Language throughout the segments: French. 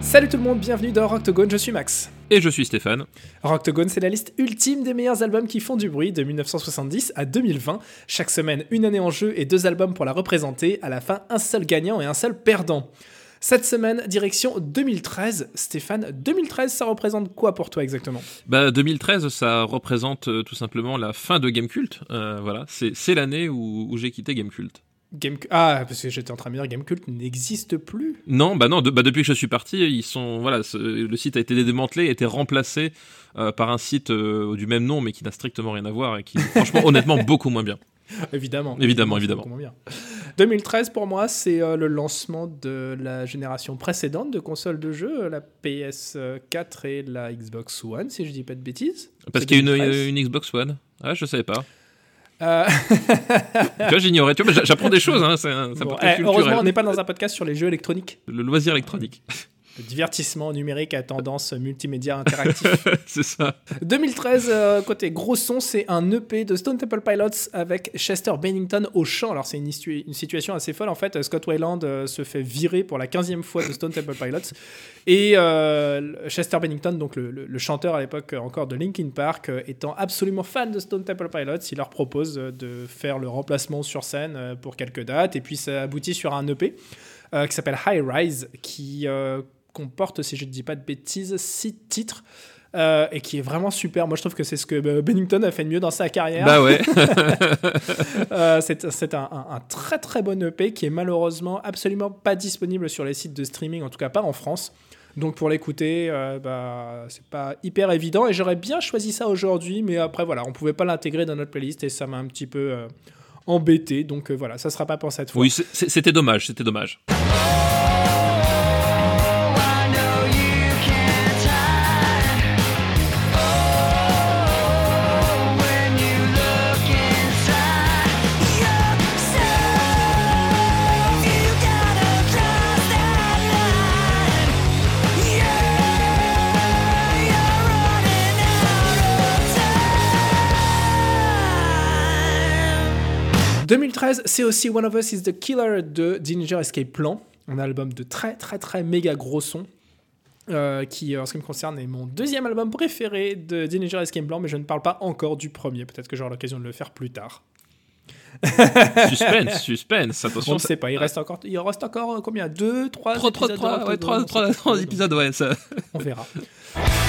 Salut tout le monde, bienvenue dans Rocktogone, je suis Max. Et je suis Stéphane. Rocktogone, c'est la liste ultime des meilleurs albums qui font du bruit de 1970 à 2020. Chaque semaine, une année en jeu et deux albums pour la représenter. À la fin, un seul gagnant et un seul perdant. Cette semaine, direction 2013. Stéphane, 2013, ça représente quoi pour toi exactement? Bah 2013, ça représente euh, tout simplement la fin de Gamecult. Euh, voilà, c'est l'année où, où j'ai quitté Gamecult. Game... Ah, parce que j'étais en train de me dire Gamecult n'existe plus. Non, bah non, bah depuis que je suis parti, ils sont voilà, le site a été démantelé, a été remplacé euh, par un site euh, du même nom, mais qui n'a strictement rien à voir et qui, franchement, honnêtement, beaucoup moins bien. Évidemment. Évidemment, évidemment. 2013 pour moi, c'est euh, le lancement de la génération précédente de consoles de jeux, la PS4 et la Xbox One, si je dis pas de bêtises. Parce qu'il y a une, une Xbox One. Ah, je savais pas. Euh... tu vois, j'ignorais. Tu vois, j'apprends des choses. Hein, un, bon, eh, heureusement, on n'est pas dans un podcast sur les jeux électroniques. Le loisir électronique. Le divertissement numérique à tendance multimédia interactif. c'est ça. 2013, euh, côté gros son, c'est un EP de Stone Temple Pilots avec Chester Bennington au chant. Alors, c'est une, une, situation assez folle. En fait, Scott Wayland euh, se fait virer pour la 15e fois de Stone Temple Pilots. Et euh, Chester Bennington, donc le, le, chanteur à l'époque encore de Linkin Park, étant absolument fan de Stone Temple Pilots, il leur propose de faire le remplacement sur scène pour quelques dates. Et puis, ça aboutit sur un EP. qui s'appelle High Rise, qui comporte, si je ne dis pas de bêtises, six titres. Euh, et qui est vraiment super. Moi, je trouve que c'est ce que euh, Bennington a fait de mieux dans sa carrière. Bah ouais. euh, c'est un, un, très très bon EP qui est malheureusement absolument pas disponible sur les sites de streaming, en tout cas pas en France. Donc pour l'écouter, euh, bah, c'est pas hyper évident. Et j'aurais bien choisi ça aujourd'hui, mais après voilà, on pouvait pas l'intégrer dans notre playlist et ça m'a un petit peu embêté. Donc voilà, ça sera pas pour cette fois. Oui, c'était dommage, c'était dommage. 2013, c'est aussi One of Us is the Killer de Ginger Escape Plan, un album de très très très méga gros son. Euh, qui, en ce qui me concerne, est mon deuxième album préféré de Ginger Escape Plan, mais je ne parle pas encore du premier. Peut-être que j'aurai l'occasion de le faire plus tard. suspense, suspense, attention. On ne sait pas, il reste encore, il reste encore euh, combien? 2, 3 épisodes 3 épisodes, ouais, ça. On verra.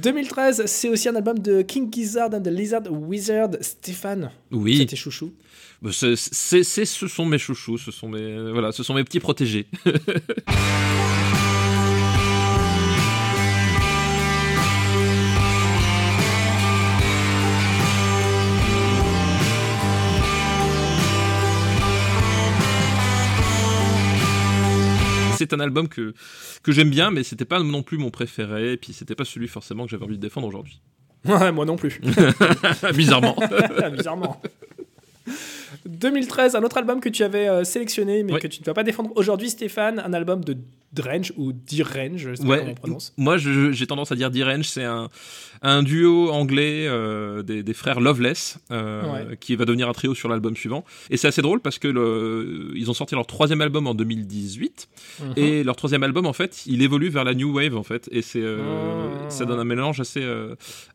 2013, c'est aussi un album de King Gizzard and the Lizard Wizard. Stéphane, oui. c'est tes chouchous bah, c'est, ce sont mes chouchous, ce sont mes, voilà, ce sont mes petits protégés. c'est un album que, que j'aime bien, mais c'était pas non plus mon préféré, et puis c'était pas celui forcément que j'avais envie de défendre aujourd'hui. Ouais, moi non plus. Bizarrement. Bizarrement. 2013, un autre album que tu avais euh, sélectionné, mais que tu ne vas pas défendre aujourd'hui, Stéphane, un album de Drange ou Dirange, je sais pas comment on prononce. Moi, j'ai tendance à dire Dirange, c'est un, un, duo anglais euh, des, des, frères Loveless euh, qui va devenir un trio sur l'album suivant. Et c'est assez drôle parce que le, ils ont sorti leur troisième album en 2018 mhm. et leur troisième album, en fait, il évolue vers la new wave en fait, et c'est ah. ça donne un mélange assez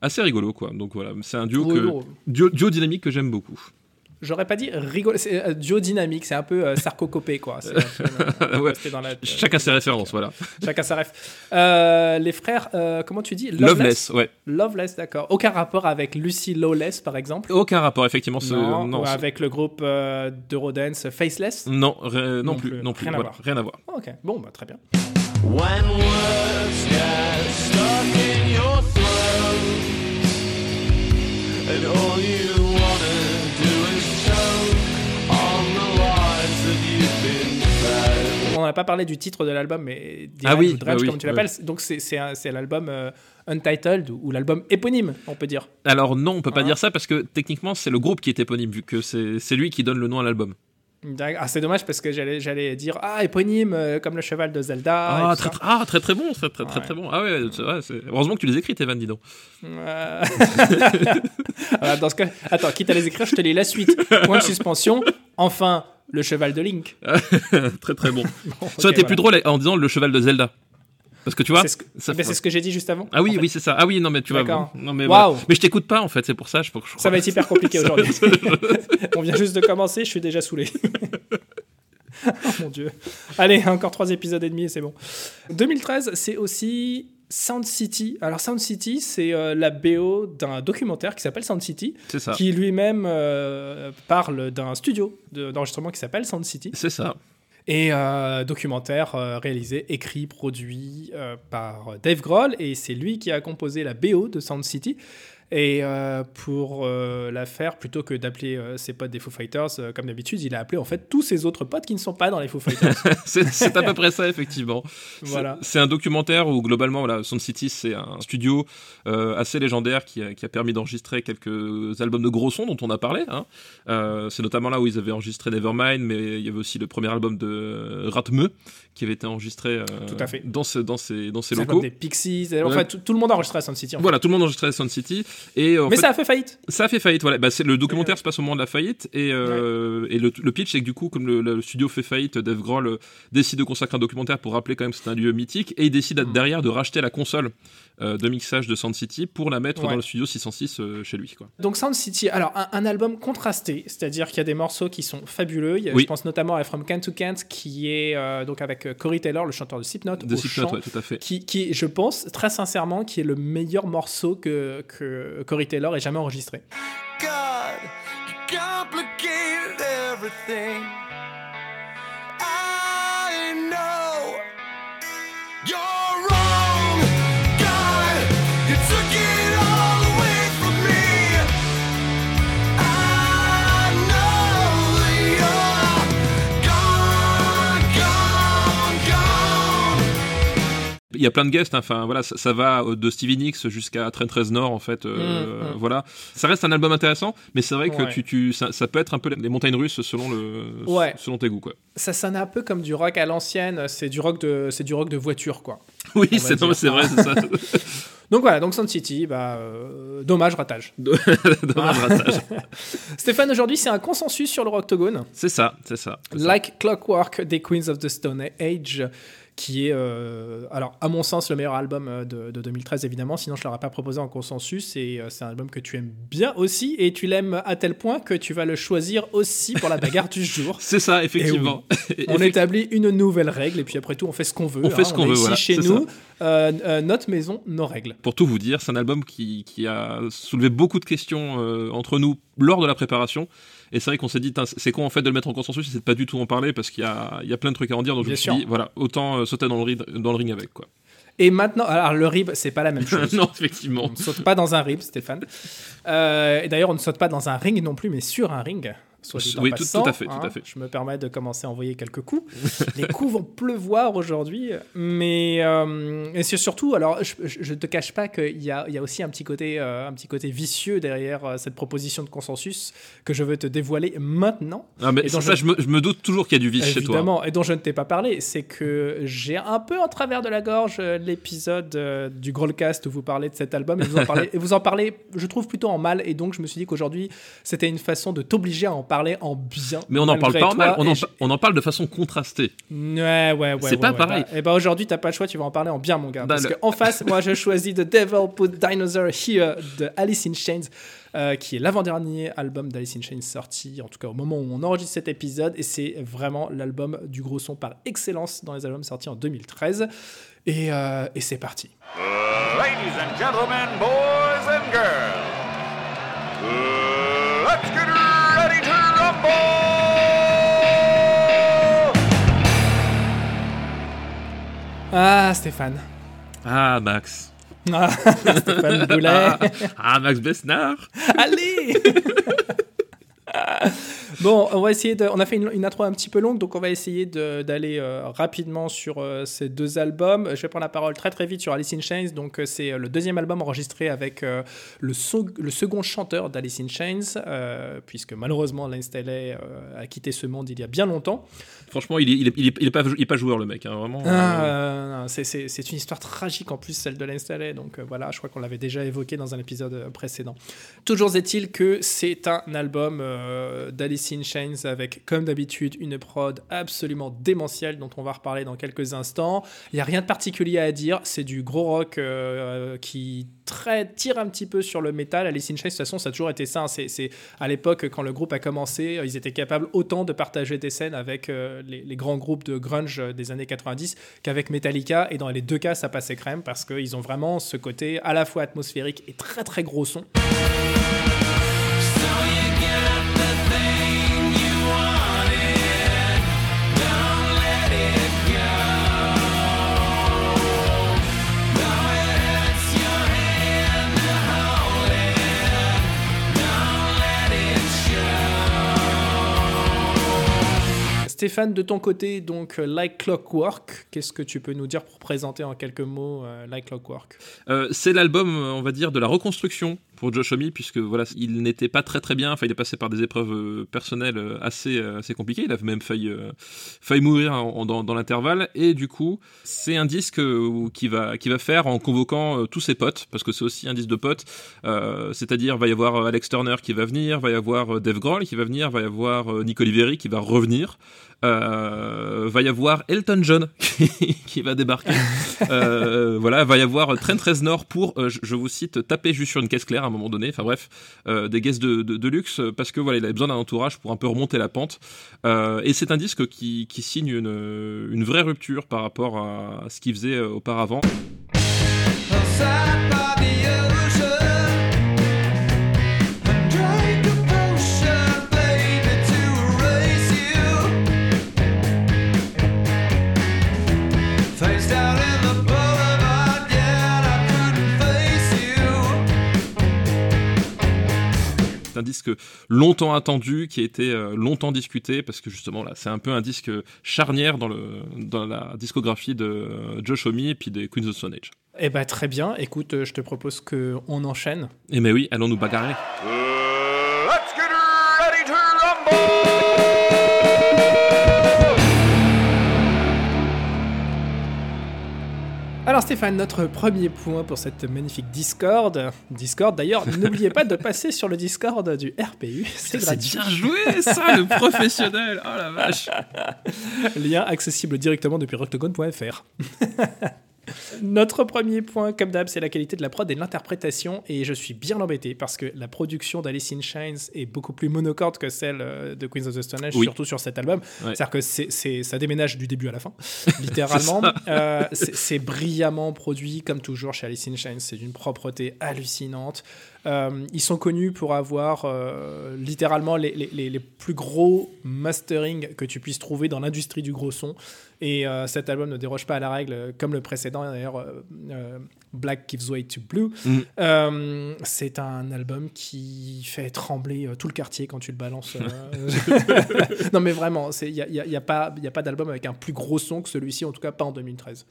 assez rigolo quoi. Donc voilà, c'est un duo, que, duo, duo dynamique que j'aime beaucoup. J'aurais pas dit rigolo, c'est euh, duo dynamique, c'est un peu euh, sarcocopé quoi. Euh, chacun ses références, voilà. Chacun sa ref. les frères, comment tu dis? Loveless, ouais. Loveless, d'accord. Aucun rapport avec Lucy Lawless par exemple? Aucun rapport, effectivement. Ce... Non, non ou avec le groupe d'Eurodance Faceless? Non, non, plus, non plus. Rien, à voir. rien à voir. ok, bon, bah, très bien. N'a pas parlé du titre de l'album, mais ah oui, Dredge, comme tu l'appelles. Donc c'est l'album Untitled ou l'album éponyme, on peut dire. Alors non, on peut pas hein dire ça parce que techniquement c'est le groupe qui est éponyme vu que c'est lui qui donne le nom à l'album. Ah, c'est dommage parce que j'allais dire ah éponyme euh, comme le cheval de Zelda. Ah très, ah, très très bon, très très, très, bon. Ah ouais, heureusement que tu les écris, Evan, dis donc. dans ce cas, attends, quitte à les écrire, je te lis la suite. Point de suspension. Enfin, le cheval de Link. très très bon. ça aurait été plus drôle en disant le cheval de Zelda. Parce que tu vois, c'est ce, que, ce que j'ai dit juste avant. Ah oui, oui, c'est ça. Ah oui, non, mais tu vois. Non, mais, mais je t'écoute pas en fait, c'est pour ça. Je, je ça va être hyper compliqué aujourd'hui. On vient juste de commencer, je suis déjà saoulé. oh mon dieu. Allez, encore trois épisodes et demi et c'est bon. 2013, c'est aussi Sound City. Alors Sound City, c'est euh, la BO d'un documentaire qui s'appelle Sound City, qui lui-même euh, parle d'un studio d'enregistrement qui s'appelle Sound City. C'est ça. Et euh, documentaire euh, réalisé, écrit, produit par Dave Grohl, et c'est lui qui a composé la BO de Sound City. Et euh, pour euh, la faire, plutôt que d'appeler euh, ses potes des Foo Fighters comme d'habitude, il a appelé en fait tous ses autres potes qui ne sont pas dans les Foo Fighters. c'est à peu près ça, effectivement. Voilà. C'est un documentaire où globalement, voilà, Sound City, c'est un studio assez légendaire qui a, qui a permis d'enregistrer quelques albums de gros sons dont on a parlé. Hein. c'est notamment là où ils avaient enregistré Nevermind, mais il y avait aussi le premier album de Ratme qui avait été enregistré tout à fait. dans, ce, dans ces, dans ces locaux. Des Pixies, enfin tout, le monde a enregistré à Sound City. Voilà, tout le monde a enregistré à Sound City. Et, Mais ça a fait faillite. Ça a fait faillite, voilà. Bah, le documentaire se passe au moment de la faillite. Et, euh, et le, pitch, c'est que du coup, comme le, studio fait faillite, Dave Grohl euh, décide de consacrer un documentaire pour rappeler quand même que c'est un lieu mythique. Et il décide mm. derrière de racheter la console euh, de mixage de Sound City pour la mettre dans le studio 606 chez lui. Quoi. Donc Sound City, alors un, album contrasté, c'est-à-dire qu'il y a des morceaux qui sont fabuleux. Je pense notamment à From Kent to Kent, qui est donc avec Corey Taylor, le chanteur de Slipknot, de Slipknot, ouais, tout à fait. Qui, qui, je pense, très sincèrement, qui est le meilleur morceau que, que Corey Taylor ait jamais enregistré. Il y a plein de guests, hein. enfin voilà, ça, ça, va de Stevie Nicks jusqu'à Trent Reznor en fait, euh, mmh, mmh. voilà. Ça reste un album intéressant, mais c'est vrai que tu, tu ça, ça, peut être un peu les montagnes russes selon le, ouais. selon tes goûts quoi. Ça sonne un peu comme du rock à l'ancienne, c'est du rock de, c'est du rock de voiture quoi. Oui, c'est vrai, c'est ça. Donc voilà, donc Sound City, bah, euh, dommage ratage. dommage ratage. Stéphane, aujourd'hui, c'est un consensus sur le Rocktogone. C'est ça, c'est ça. Like Clockwork des Queens of the Stone Age qui est, euh, alors à mon sens, le meilleur album euh, de, 2013 évidemment, sinon je ne l'aurais pas proposé en consensus, et euh, c'est un album que tu aimes bien aussi, et tu l'aimes à tel point que tu vas le choisir aussi pour la bagarre du jour. C'est ça, effectivement. on établit une nouvelle règle, et puis après tout, on fait ce qu'on veut. On fait ce hein. qu'on veut, ici voilà. chez nous, notre maison, nos règles. Pour tout vous dire, c'est un album qui, qui, a soulevé beaucoup de questions entre nous lors de la préparation. Et c'est vrai qu'on s'est dit, c'est con en fait de le mettre en consensus, c'est de pas du tout en parler parce qu'il y a, y a, plein de trucs à en dire. Donc je me suis dit, voilà, autant euh, sauter dans le, ring, dans le ring avec quoi. Et maintenant, alors le rib, c'est pas la même chose. non, effectivement. On ne saute pas dans un rib, Stéphane. Euh, et d'ailleurs, on ne saute pas dans un ring non plus, mais sur un ring oui, tout, à fait, tout à hein. fait. Je me permets de commencer à envoyer quelques coups. les coups vont pleuvoir aujourd'hui, mais euh, et c'est surtout, alors je, je, te cache pas qu'il y a, il y a aussi un petit côté, euh, un petit côté vicieux derrière euh, cette proposition de consensus que je veux te dévoiler maintenant. Ah, mais ça, je... je, me, je, me, doute toujours qu'il y a du vice chez toi. Évidemment, et dont je ne t'ai pas parlé, c'est que j'ai un peu en travers de la gorge l'épisode du Growlcast où vous parlez de cet album et vous en parlez, et vous en parlez, je trouve plutôt en mal, et donc je me suis dit qu'aujourd'hui c'était une façon de t'obliger à en parler parler en bien. Mais on n'en parle pas en mal, on en, on en, parle de façon contrastée. Ouais, ouais, ouais. C'est pas pareil. et bah, aujourd'hui, t'as pas le choix, tu vas en parler en bien, mon gars. Bah, parce qu'en face, moi, je choisis The Devil Put Dinosaur Here de Alice in Chains. Euh, qui est l'avant-dernier album d'Alice in Chains sorti, en tout cas au moment où on enregistre cet épisode, et c'est vraiment l'album du gros son par excellence dans les albums sortis en 2013. Et, euh, et c'est parti. ladies and gentlemen, boys and girls, let's get ah, Stéphane. Ah, Max. Ah, Stéphane Boulet. Ah, ah, Max Besnard. Allez bon, on va essayer de. On a fait une, intro un petit peu longue, donc on va essayer d'aller euh, rapidement sur euh, ces deux albums. Je vais prendre la parole très très vite sur Alice in Chains. Donc, euh, c'est le deuxième album enregistré avec le, le, second chanteur d'Alice in Chains, puisque malheureusement Lance Staley a quitté ce monde il y a bien longtemps. Franchement, il est, il est, il est, pas, il est pas joueur le mec, hein, vraiment. Ah, c'est une histoire tragique en plus, celle de Lance Staley. Donc voilà, je crois qu'on l'avait déjà évoqué dans un épisode précédent. Toujours est-il que c'est un album d'Alice in Chains avec, comme d'habitude, une prod absolument démentielle dont on va reparler dans quelques instants. Il n'y a rien de particulier à dire, c'est du gros rock euh, qui très, tire un petit peu sur le métal. Alice in Chains, de toute façon, ça a toujours été ça. Hein. C'est, à l'époque, quand le groupe a commencé, ils étaient capables autant de partager des scènes avec euh, les, les, grands groupes de grunge des années 90 qu'avec Metallica. Et dans les deux cas, ça passait crème parce qu'ils ont vraiment ce côté à la fois atmosphérique et très très gros son. Stéphane, de ton côté, donc euh, Like Clockwork, qu'est-ce que tu peux nous dire pour présenter en quelques mots euh, Like Clockwork? Euh, C'est l'album, on va dire, de la reconstruction pour Josh Homme, puisque voilà, il n'était pas très très bien. Il est passé par des épreuves personnelles assez assez compliquées. Il a même failli failli mourir dans, l'intervalle. Et du coup, c'est un disque qui va qui va faire en convoquant tous ses potes, parce que c'est aussi un disque de potes. C'est-à-dire, va y avoir Alex Turner qui va venir, va y avoir Dave Grohl qui va venir, va y avoir Nick Oliveri qui va revenir. Euh, va y avoir Elton John qui, va débarquer. euh, voilà, va y avoir Trent Reznor pour, euh, je, vous cite, taper juste sur une caisse claire à un moment donné. Enfin bref, euh, des guests de, luxe parce que voilà, il avait besoin d'un entourage pour un peu remonter la pente. et c'est un disque qui, signe une, une, vraie rupture par rapport à ce qu'il faisait auparavant. Un disque longtemps attendu, qui a été euh, longtemps discuté, parce que justement, là, c'est un peu un disque charnière dans, le, dans la discographie de euh, Josh Homme et puis des Queens of Stone Age. Eh ben très bien, écoute, euh, je te propose qu'on enchaîne. Eh ben oui, allons nous bagarrer. Alors Stéphane, notre premier point pour cette magnifique Discord. Discord d'ailleurs, n'oubliez pas de passer sur le Discord du RPU, c'est gratuit. bien joué ça, le professionnel. Oh la vache. Lien accessible directement depuis rocktogone.fr. Notre premier point, comme d'hab, c'est la qualité de la prod et de l'interprétation. Et je suis bien embêté parce que la production d'Alice in Chains est beaucoup plus monocorde que celle euh, de Queens of the Stone Age, surtout sur cet album. C'est-à-dire que c'est, ça déménage du début à la fin, littéralement. Euh, c'est, brillamment produit, comme toujours chez Alice in Chains. C'est d'une propreté hallucinante. Euh, ils sont connus pour avoir littéralement les, les, les, plus gros mastering que tu puisses trouver dans l'industrie du gros son. Et euh, cet album ne déroge pas à la règle, comme le précédent d'ailleurs, euh, euh, Black Gives Way to Blue. Mm. c'est un album qui fait trembler tout le quartier quand tu le balances. non mais vraiment, il n'y a, y a, y a, pas, a pas d'album avec un plus gros son que celui-ci, en tout cas pas en 2013.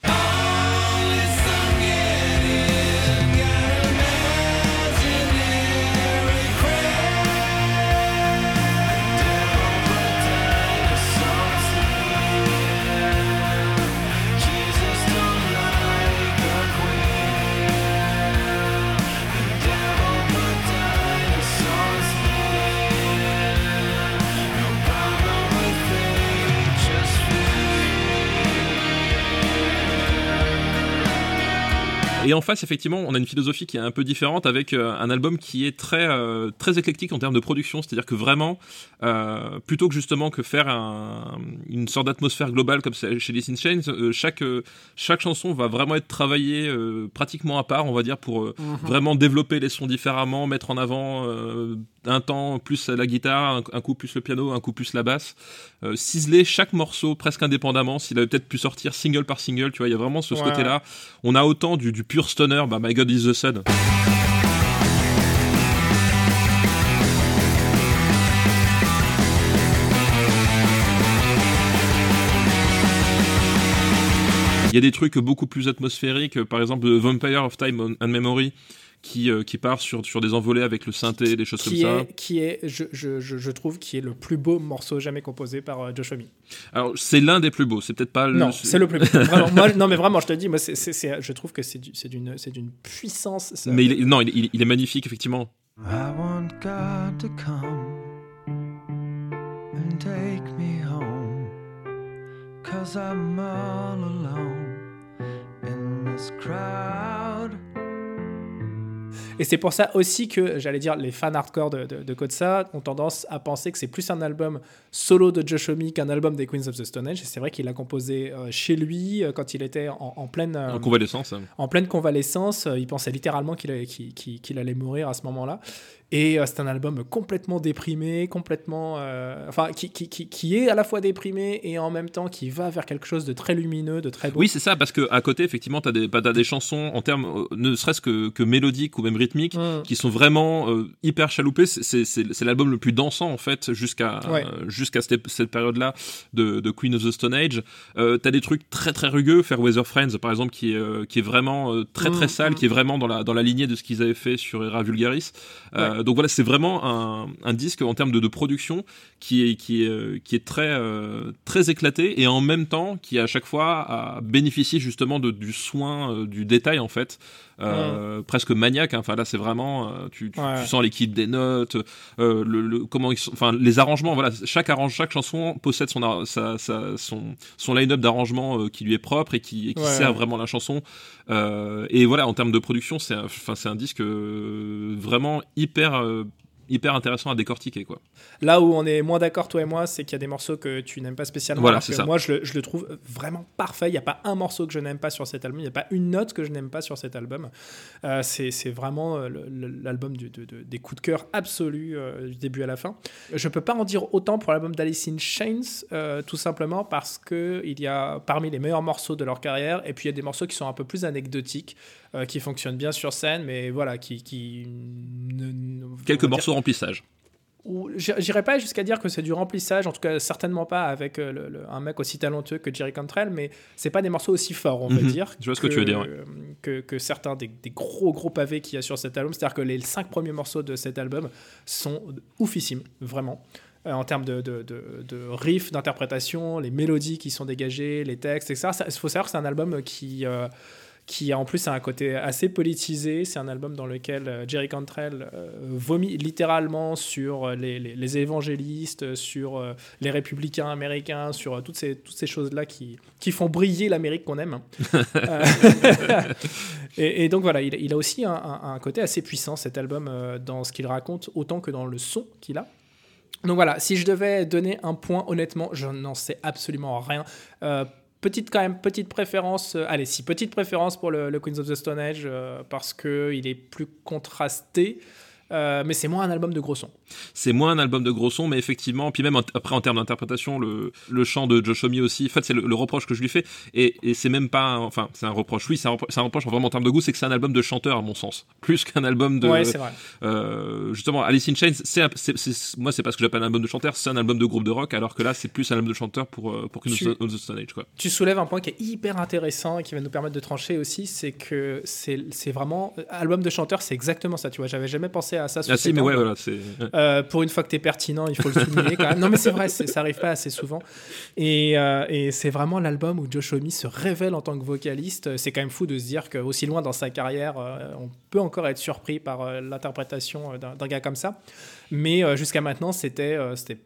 Et en face, effectivement, on a une philosophie qui est un peu différente avec euh, un album qui est très, euh, très éclectique en termes de production. C'est-à-dire que vraiment, euh, plutôt que justement que faire une sorte d'atmosphère globale comme chez les In Chains, chaque, chaque chanson va vraiment être travaillée pratiquement à part, on va dire, pour mhm. vraiment développer les sons différemment, mettre en avant un temps plus la guitare, un, coup plus le piano, un coup plus la basse, euh, ciseler chaque morceau presque indépendamment, s'il avait peut-être pu sortir single par single, tu vois, il y a vraiment ce, côté-là. On a autant du, du pur stoner, bah My God is the Sun. Il y a des trucs beaucoup plus atmosphériques, par exemple Vampire of Time and Memory, qui, euh, qui part sur, sur des envolées avec le synthé, des choses comme ça. Qui est, je, je, je, trouve, qui est le plus beau morceau jamais composé par euh, Josh Homme. Alors, c'est l'un des plus beaux, c'est peut-être pas le. Non, c'est le plus beau. vraiment, non, mais vraiment, je te dis, moi, c'est, c'est, je trouve que c'est, d'une, c'est d'une puissance. Mais il est, non, il, il, est magnifique, effectivement. I want God to come and take me home, cause I'm all alone. Et c'est pour ça aussi que, j'allais dire, les fans hardcore de, de, de Kotsa ont tendance à penser que c'est plus un album solo de Josh Homme qu'un album des Queens of the Stone Age. Et c'est vrai qu'il l'a composé euh, chez lui euh, quand il était en, pleine... Euh, en convalescence. Hein. En pleine convalescence. il pensait littéralement qu'il allait mourir à ce moment-là. Et euh, c'est un album complètement déprimé, complètement. Euh, enfin, qui, qui, qui, est à la fois déprimé et en même temps qui va vers quelque chose de très lumineux, de très beau. Oui, c'est ça, parce qu'à côté, effectivement, tu as, des, as des chansons en termes, euh, ne serait-ce que, que mélodiques ou même rythmiques, mm. qui sont vraiment hyper chaloupées. C'est l'album le plus dansant, en fait, jusqu'à jusqu'à cette, cette période-là de, de, Queen of the Stone Age. Tu as des trucs très très rugueux, Fairweather Friends, par exemple, qui est, qui est vraiment très très mm, sale, mm. qui est vraiment dans la, dans la lignée de ce qu'ils avaient fait sur Era Vulgaris. Donc voilà, c'est vraiment un, disque en termes de, production qui est, euh, euh, très éclaté et en même temps qui à chaque fois a bénéficié justement du soin, du détail en fait. Euh, presque maniaque. Hein. Enfin là, c'est vraiment, tu, tu, sens l'équipe des notes, euh, le, le, comment, enfin les arrangements. Voilà, chaque arrange, chaque chanson possède son sa, sa, son son line-up d'arrangement qui lui est propre et qui, et qui sert vraiment la chanson. et voilà, en termes de production, c'est, enfin c'est un disque vraiment hyper hyper intéressant à décortiquer quoi. Là où on est moins d'accord toi et moi, c'est qu'il y a des morceaux que tu n'aimes pas spécialement. Voilà, c'est ça. Moi, je le, je le, trouve vraiment parfait. Il n'y a pas un morceau que je n'aime pas sur cet album. Il n'y a pas une note que je n'aime pas sur cet album. Euh, c'est vraiment euh, l'album de, des coups de cœur absolus euh, du début à la fin. Je peux pas en dire autant pour l'album d'Alice in Chains, tout simplement parce que il y a parmi les meilleurs morceaux de leur carrière, et puis il y a des morceaux qui sont un peu plus anecdotiques. Euh, qui fonctionne bien sur scène, mais voilà, qui. qui Quelques morceaux de remplissage. J'irais pas jusqu'à dire que c'est du remplissage, en tout cas certainement pas avec euh, un mec aussi talentueux que Jerry Cantrell, mais c'est pas des morceaux aussi forts, on va mhm. dire. Je vois ce que tu veux dire. Que, que, certains des, gros gros pavés qu'il y a sur cet album. C'est-à-dire que les cinq premiers morceaux de cet album sont oufissimes, vraiment. Euh, en termes de, de, de, riffs, d'interprétation, les mélodies qui sont dégagées, les textes, etc. Il faut savoir que c'est un album qui qui en plus a un côté assez politisé. C'est un album dans lequel euh, Jerry Cantrell euh, vomit littéralement sur euh, les, les, évangélistes, sur les républicains américains, sur toutes ces, toutes ces choses-là qui, qui font briller l'Amérique qu'on aime. et, donc voilà, il, il a aussi un, un, côté assez puissant, cet album, dans ce qu'il raconte, autant que dans le son qu'il a. Donc voilà, si je devais donner un point, honnêtement, je n'en sais absolument rien. Petite quand même petite préférence, euh, allez si petite préférence pour le, Queens of the Stone Age euh, parce que il est plus contrasté. Euh, mais c'est moins un album de gros son. C'est moins un album de gros son, mais effectivement, puis même après en termes d'interprétation, le, le chant de Josh Homme aussi, en fait, c'est le, reproche que je lui fais, et, et c'est même pas, enfin, c'est un reproche, oui, c'est un, reproche, un reproche vraiment en termes de goût, c'est que c'est un album de chanteur, à mon sens, plus qu'un album de. Ouais, c'est vrai. Euh, justement, Alice in Chains, c'est, moi, c'est pas ce que j'appelle un album de chanteur, c'est un album de groupe de rock, alors que là, c'est plus un album de chanteur pour, euh, pour tu, of the Stone Age, quoi. Tu soulèves un point qui est hyper intéressant et qui va nous permettre de trancher aussi, c'est que c'est, c'est vraiment, album de chanteur, c'est exactement ça, tu vois, j'avais jamais pensé à ça. Ah si, mais ouais, euh, pour une fois que tu es pertinent, il faut le souligner quand même. Non, mais c'est vrai, ça arrive pas assez souvent. Et, euh, et c'est vraiment l'album où Josh Homme se révèle en tant que vocaliste. C'est quand même fou de se dire qu'aussi loin dans sa carrière, euh, on peut encore être surpris par l'interprétation d'un gars comme ça. Mais jusqu'à maintenant, c'était,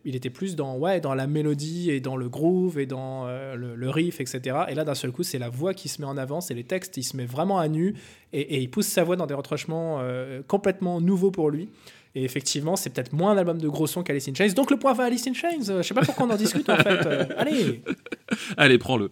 il était plus dans, ouais, dans la mélodie et dans le groove et dans le, riff, etc. Et là, d'un seul coup, c'est la voix qui se met en avant, c'est les textes, il se met vraiment à nu et, il pousse sa voix dans des retranchements complètement nouveaux pour lui. Et effectivement, c'est peut-être moins un album de gros son qu'Alice in Chains. Donc le point va à Alice in Chains. Je sais pas pourquoi on en discute en fait. Euh, allez Allez, prends-le.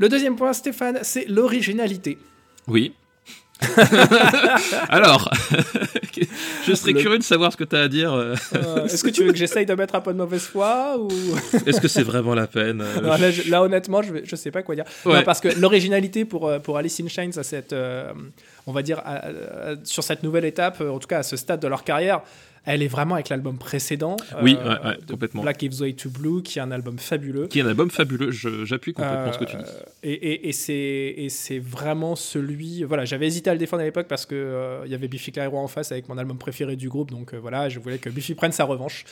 Le deuxième point, Stéphane, c'est l'originalité. Oui. Alors, je serais curieux de savoir ce que tu as à dire. Euh. Est-ce que tu veux que j'essaye de mettre un peu de mauvaise foi ou? Est-ce que c'est vraiment la peine là, honnêtement, je, ne sais pas quoi dire. parce que l'originalité pour, pour Alice in Chains, à cette, on va dire, sur cette nouvelle étape, en tout cas à ce stade de leur carrière, elle est vraiment avec l'album précédent. Oui, euh, complètement. Black Gives Way to Blue, qui est un album fabuleux. Qui est un album fabuleux, j'appuie complètement ce que tu dis. Euh, et, et, c'est vraiment celui. Voilà, j'avais hésité à le défendre à l'époque parce qu'il euh, il y avait Biffy Clyro en face avec mon album préféré du groupe, donc voilà, je voulais que Biffy prenne sa revanche.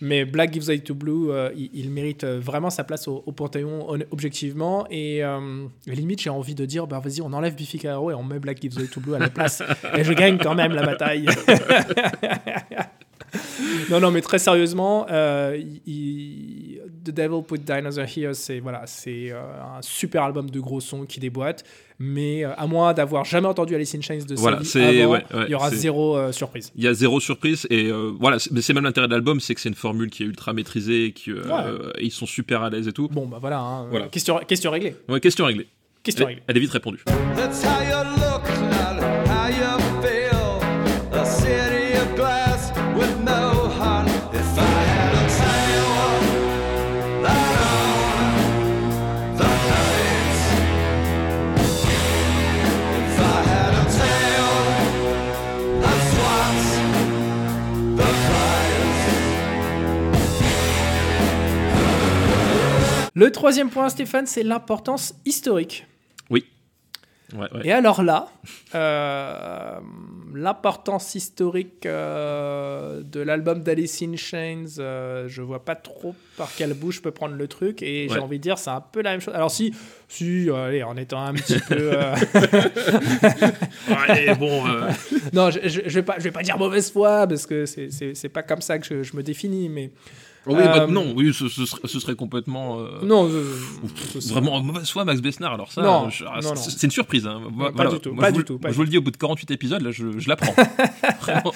Mais Black Gives Way to Blue, il, mérite vraiment sa place au, Panthéon objectivement. Et limite, j'ai envie de dire, bah vas-y, on enlève Biffy Clyro et on met Black Gives Way to Blue à la place. et je gagne quand même la bataille. non, non, mais très sérieusement, euh, The Devil Put Dinosaur Here, c'est voilà, c'est euh, un super album de gros sons qui déboîte. Mais euh, à moins d'avoir jamais entendu Alice in Chains de voilà, avant, il y aura zéro surprise. Il y a zéro surprise et voilà, c'est même l'intérêt de l'album, c'est que c'est une formule qui est ultra maîtrisée, qui ils sont super à l'aise et tout. Bon bah voilà, hein, Question, question réglée. Ouais, question réglée. Question réglée. Elle est vite répondue. Le troisième point, Stéphane, c'est l'importance historique. Oui. Et alors là, euh, l'importance historique euh, de l'album d'Alice in Chains, euh, je vois pas trop par quelle bouche je peux prendre le truc. Et j'ai envie de dire, c'est un peu la même chose. Alors si, si, allez, en étant un petit peu... allez, bon... non, je, je, vais pas, je vais pas dire mauvaise foi, parce que c'est pas comme ça que je, je me définis, mais... Oui, bah, euh, non, oui, ce, serait, complètement. Euh, non, vraiment foi, Max Besnard. Alors ça, ah, c'est une surprise. Hein. Pas du tout. pas du tout je vous le dis au bout de 48 épisodes, là, je, l'apprends.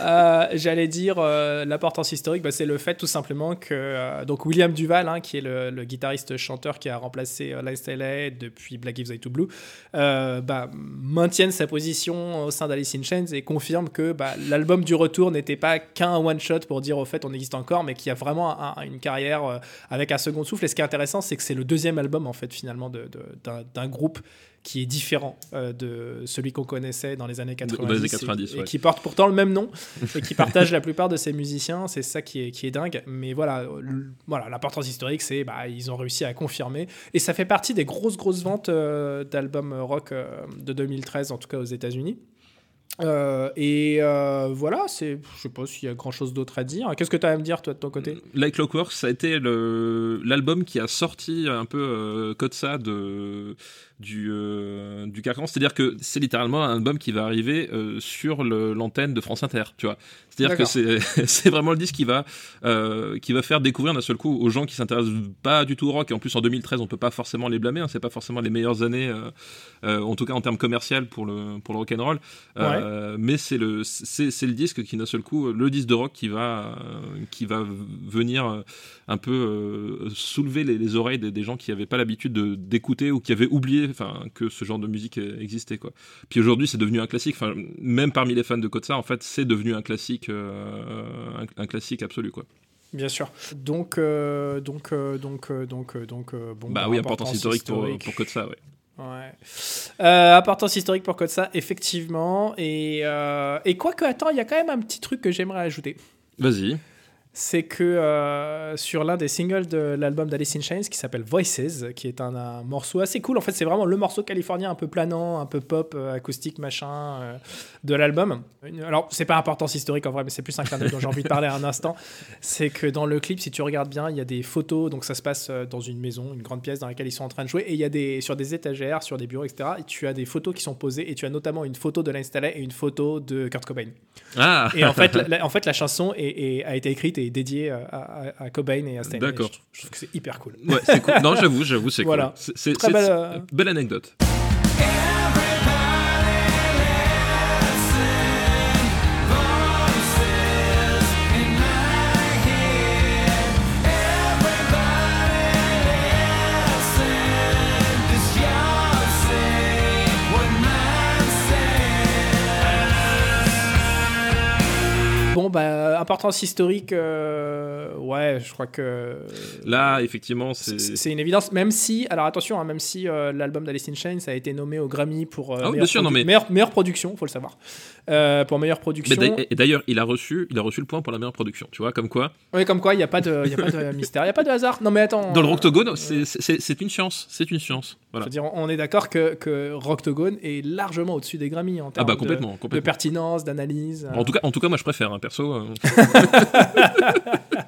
euh, J'allais dire l'importance historique, bah, c'est le fait tout simplement que donc William Duval, hein, qui est le, guitariste chanteur qui a remplacé Lance LA depuis Black Gives to Blue, bah, maintienne sa position au sein d'Alice in Chains et confirme que bah, l'album du retour n'était pas qu'un one shot pour dire au fait on existe encore, mais qu'il y a vraiment une carrière euh, avec un second souffle. Et ce qui est intéressant, c'est que c'est le deuxième album, en fait, finalement, d'un groupe qui est différent euh, de celui qu'on connaissait dans les années 90, et, qui porte pourtant le même nom et qui partage la plupart de ses musiciens. C'est ça qui est, qui est dingue. Mais voilà, voilà l'importance historique, c'est bah, ils ont réussi à confirmer. Et ça fait partie des grosses, grosses ventes euh, d'albums rock de 2013, en tout cas aux États-Unis. Euh, et euh, voilà, c'est, je sais pas s'il y a grand chose d'autre à dire. Qu'est-ce que tu as à me dire, toi, de ton côté? Like Clockwork, ça a été l'album qui a sorti un peu euh, ça de, du, euh, du carcan. C'est-à-dire que c'est littéralement un album qui va arriver euh, sur l'antenne de France Inter, tu vois. C'est-à-dire que c'est vraiment le disque qui va, euh, qui va faire découvrir d'un seul coup aux gens qui s'intéressent pas du tout au rock. Et en plus, en 2013, on peut pas forcément les blâmer. Hein, c'est pas forcément les meilleures années, en tout cas en termes commercial pour le, pour le rock and roll. Mais c'est le, c'est le disque qui d'un seul coup, le disque de rock qui va, qui va venir un peu soulever les, oreilles des, des, gens qui n'avaient pas l'habitude d'écouter ou qui avaient oublié enfin que ce genre de musique existait quoi. Puis aujourd'hui c'est devenu un classique, enfin même parmi les fans de Kotsa en fait c'est devenu un classique, euh, un, classique absolu quoi. Bien sûr. Donc euh, donc euh, donc donc donc bon. Bah oui importance historique, pour pour Kotsa ouais. Ouais. importance historique pour Kotsa, effectivement. Et, et quoi que, attends, il y a quand même un petit truc que j'aimerais ajouter. Vas-y c'est que euh, sur l'un des singles de l'album d'Alice in Chains qui s'appelle Voices, qui est un, morceau assez cool, en fait c'est vraiment le morceau californien un peu planant, un peu pop, euh, acoustique, machin, euh, de l'album. Alors c'est pas importance historique en vrai, mais c'est plus un clin d'œil dont j'ai envie de parler un instant. C'est que dans le clip, si tu regardes bien, il y a des photos, donc ça se passe dans une maison, une grande pièce dans laquelle ils sont en train de jouer, et il y a des, sur des étagères, sur des bureaux, etc., et tu as des photos qui sont posées, et tu as notamment une photo de l'installé et une photo de Kurt Cobain. Ah. Et en fait, la, en fait, la chanson a été écrite et dédiée à, à, Cobain et à Stein. D'accord. Je, trouve que c'est hyper cool. Ouais, c'est cool. Non, j'avoue, j'avoue, c'est voilà. cool. C'est belle, euh, belle anecdote. Bah, importance historique, euh, ouais, je crois que. Là, effectivement, c'est. Une évidence, même si, alors attention, hein, même si euh, l'album d'Alice in Chains a été nommé au Grammy pour ah, meilleure, sûr, non, mais... meilleure, meilleure, production, faut le savoir. pour meilleure production. et d'ailleurs, il a reçu, il a reçu le point pour la meilleure production, tu vois, comme quoi. Oui, comme quoi, il n'y a pas de, y a pas de mystère, il n'y a pas de hasard. Non, mais attends. Dans le Roctogone, c'est une science, c'est une science. Voilà. Je veux dire, on est d'accord que, que Roctogone est largement au-dessus des Grammy en termes ah bah, complètement, de, pertinence, d'analyse. En, tout cas, en tout cas, moi je préfère, un hein, perso. Euh.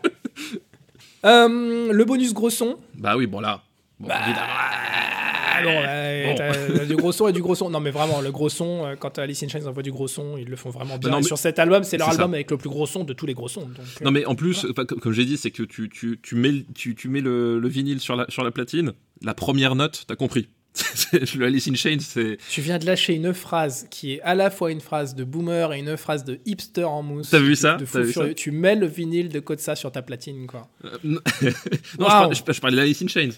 Euh, le bonus gros son. Bah oui, bon là. Bon, bah, du gros son et du gros son. Non, mais vraiment, le gros son, euh, quand Alice in Chains envoie du gros son, ils le font vraiment bien. Sur cet album, c'est leur album avec le plus gros son de tous les gros sons. non, mais en plus, comme j'ai dit, c'est que tu, tu, tu, mets, tu, tu mets le, le vinyle sur la, sur la platine, la première note, t'as compris. le Alice in Chains, c'est. Tu viens de lâcher une phrase qui est à la fois une phrase de boomer et une phrase de hipster en mousse. T'as vu ça, Tu mets le vinyle de Kotsa sur ta platine, quoi. Euh, non, je, parlais, de Alice in Chains.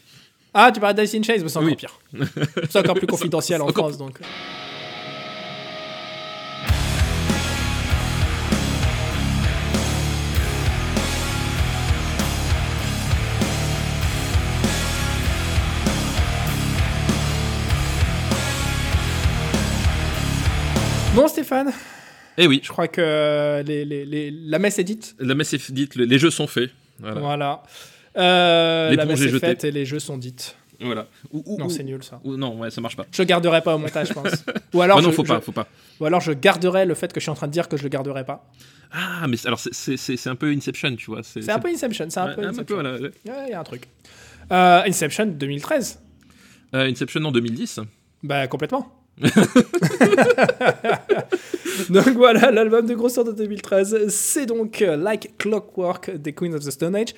Ah, tu parlais d'Alice in Chains, mais c'est encore pire. c'est encore plus confidentiel en France, donc. Bon, Stéphane Eh oui. Je crois que les, la messe est dite. La messe est dite, les jeux sont faits. Voilà. Euh, la messe est faite et les jeux sont dites. Voilà. non, c'est nul ça. non, ouais, ça marche pas. Je garderai pas au montage, je pense. Ou alors, non, faut pas, faut pas. Ou alors je garderai le fait que je suis en train de dire que je le garderai pas. Ah, mais alors c'est un peu Inception, tu vois. C'est un peu Inception, c'est un peu. Un peu, voilà. Il y a un truc. Euh, Inception 2013. Euh, Inception en 2010. Bah complètement. donc voilà, l'album de grosseur de 2013, c'est donc euh, Like Clockwork des Queens of the Stone Age.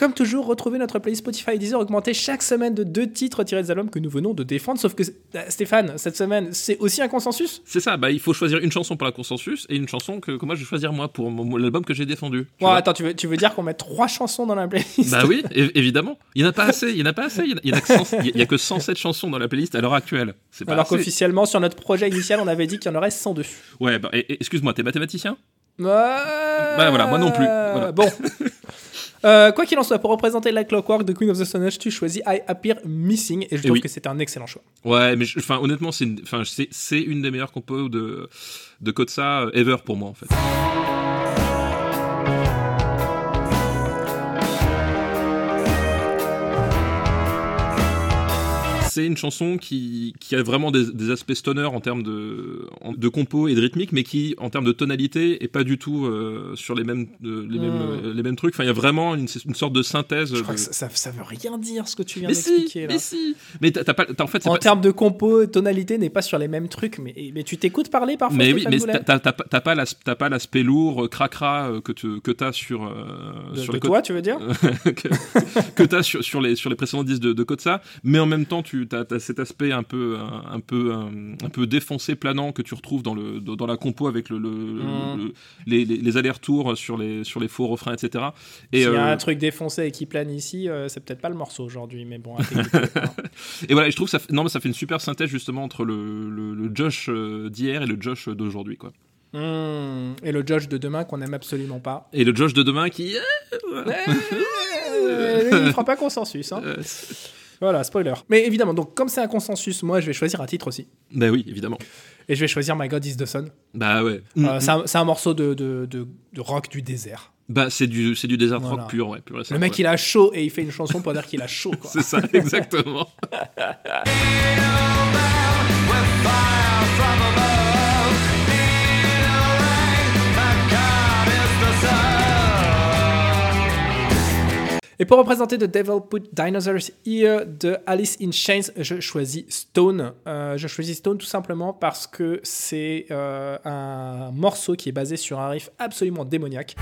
Comme toujours, retrouvez notre playlist Spotify et Deezer augmentée chaque semaine de deux titres tirés des albums que nous venons de défendre. Sauf que, euh, Stéphane, cette semaine, c'est aussi un consensus? C'est ça, bah, il faut choisir une chanson pour la consensus et une chanson que, moi je vais choisir moi pour l'album que j'ai défendu. attends, tu veux, tu veux dire qu'on met trois chansons dans la playlist? Bah oui, évidemment. Il n'y en a pas assez, il n'y en a pas assez. Il n'y a, a, que 107 chansons dans la playlist à l'heure actuelle. Alors qu'officiellement, sur notre projet initial, on avait dit qu'il y en aurait 102. Ouais, bah, excuse-moi, t'es mathématicien? Bah voilà, moi non plus. Bon. Euh, quoi qu'il en soit, pour représenter la Clockwork de Queen of the Stone Age, tu choisis I Appear Missing et je trouve que c'est un excellent choix. Ouais, mais enfin honnêtement, c'est une, des meilleures compos de de Kotsa ever pour moi en fait. C'est une chanson qui, qui a vraiment des, aspects stoner en termes de, de compo et de rythmique, mais qui, en termes de tonalité, est pas du tout euh, sur les mêmes, les, mêmes, hmm. euh, les mêmes trucs. Enfin, il y a vraiment une, une sorte de synthèse. Je crois que ça, ça, veut rien dire ce que tu viens d'expliquer. Mais si, mais t'as pas, en fait, en termes de compo, tonalité n'est pas sur les mêmes trucs, mais, mais tu t'écoutes parler parfois. Mais oui, mais t'as pas pas l'aspect lourd, cracra euh, que tu que as sur sur les toi, tu veux dire que, tu as sur, sur les sur les précédents disques de, de Kotsa, mais en même temps tu tu as, cet aspect un peu, un, peu, un, peu défoncé, planant que tu retrouves dans, le, dans la compo avec le, mmh. les, les, allers-retours sur les, sur les faux refrains, etc. Et S'il y a euh, un truc défoncé et qui plane ici, euh, c'est peut-être pas le morceau aujourd'hui, mais bon. et voilà, je trouve que ça, non, mais ça fait une super synthèse justement entre le, le, Josh euh, d'hier et le Josh d'aujourd'hui, quoi. Mmh. Et le Josh de demain qu'on aime absolument pas. Et le Josh de demain qui. il ne fera pas consensus. Hein. Voilà, spoiler. Mais évidemment, donc comme c'est un consensus, moi je vais choisir un titre aussi. Bah oui, évidemment. Et je vais choisir My God is the Sun. Bah ouais. Euh, mm, c'est un, morceau de, de, de, rock du désert. Bah c'est du, du désert rock pur, ouais. Pur le mec il a chaud et il fait une chanson pour dire qu'il a chaud. c'est ça, exactement. Et pour représenter The Devil Put Dinosaurs Here de Alice in Chains, je choisis Stone. Euh, je choisis Stone tout simplement parce que c'est euh, un morceau qui est basé sur un riff absolument démoniaque.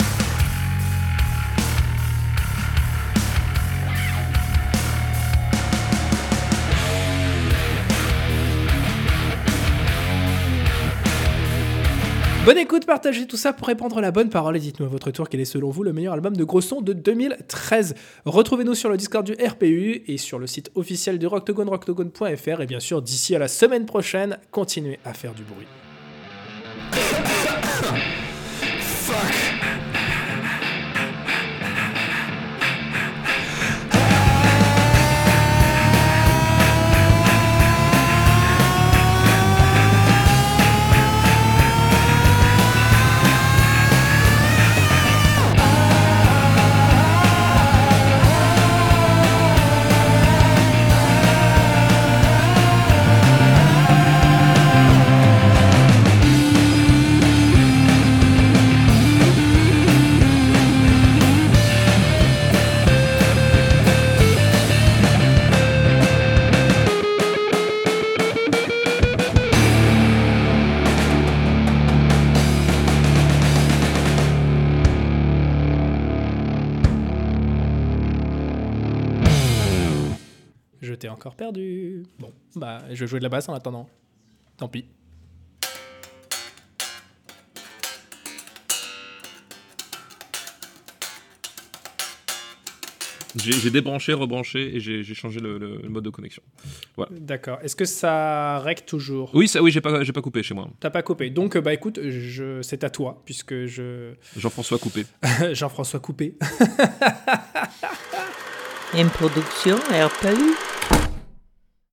Bonne écoute, partagez tout ça pour répandre la bonne parole et dites-nous à votre tour quel est selon vous le meilleur album de gros son de 2013. Retrouvez-nous sur le Discord du RPU et sur le site officiel du Rocktogone, rocktogone.fr et bien sûr d'ici à la semaine prochaine, continuez à faire du bruit. Encore perdu. Bon, bah, je vais jouer de la basse en attendant. Tant pis. J'ai débranché, rebranché et j'ai changé le, mode de connexion. Voilà. D'accord. Est-ce que ça règle toujours? Oui, ça, oui, j'ai pas, pas coupé chez moi. T'as pas coupé. Donc, bah écoute, c'est à toi puisque je. Jean-François Coupé. Jean-François Coupé. Une production AirPlay.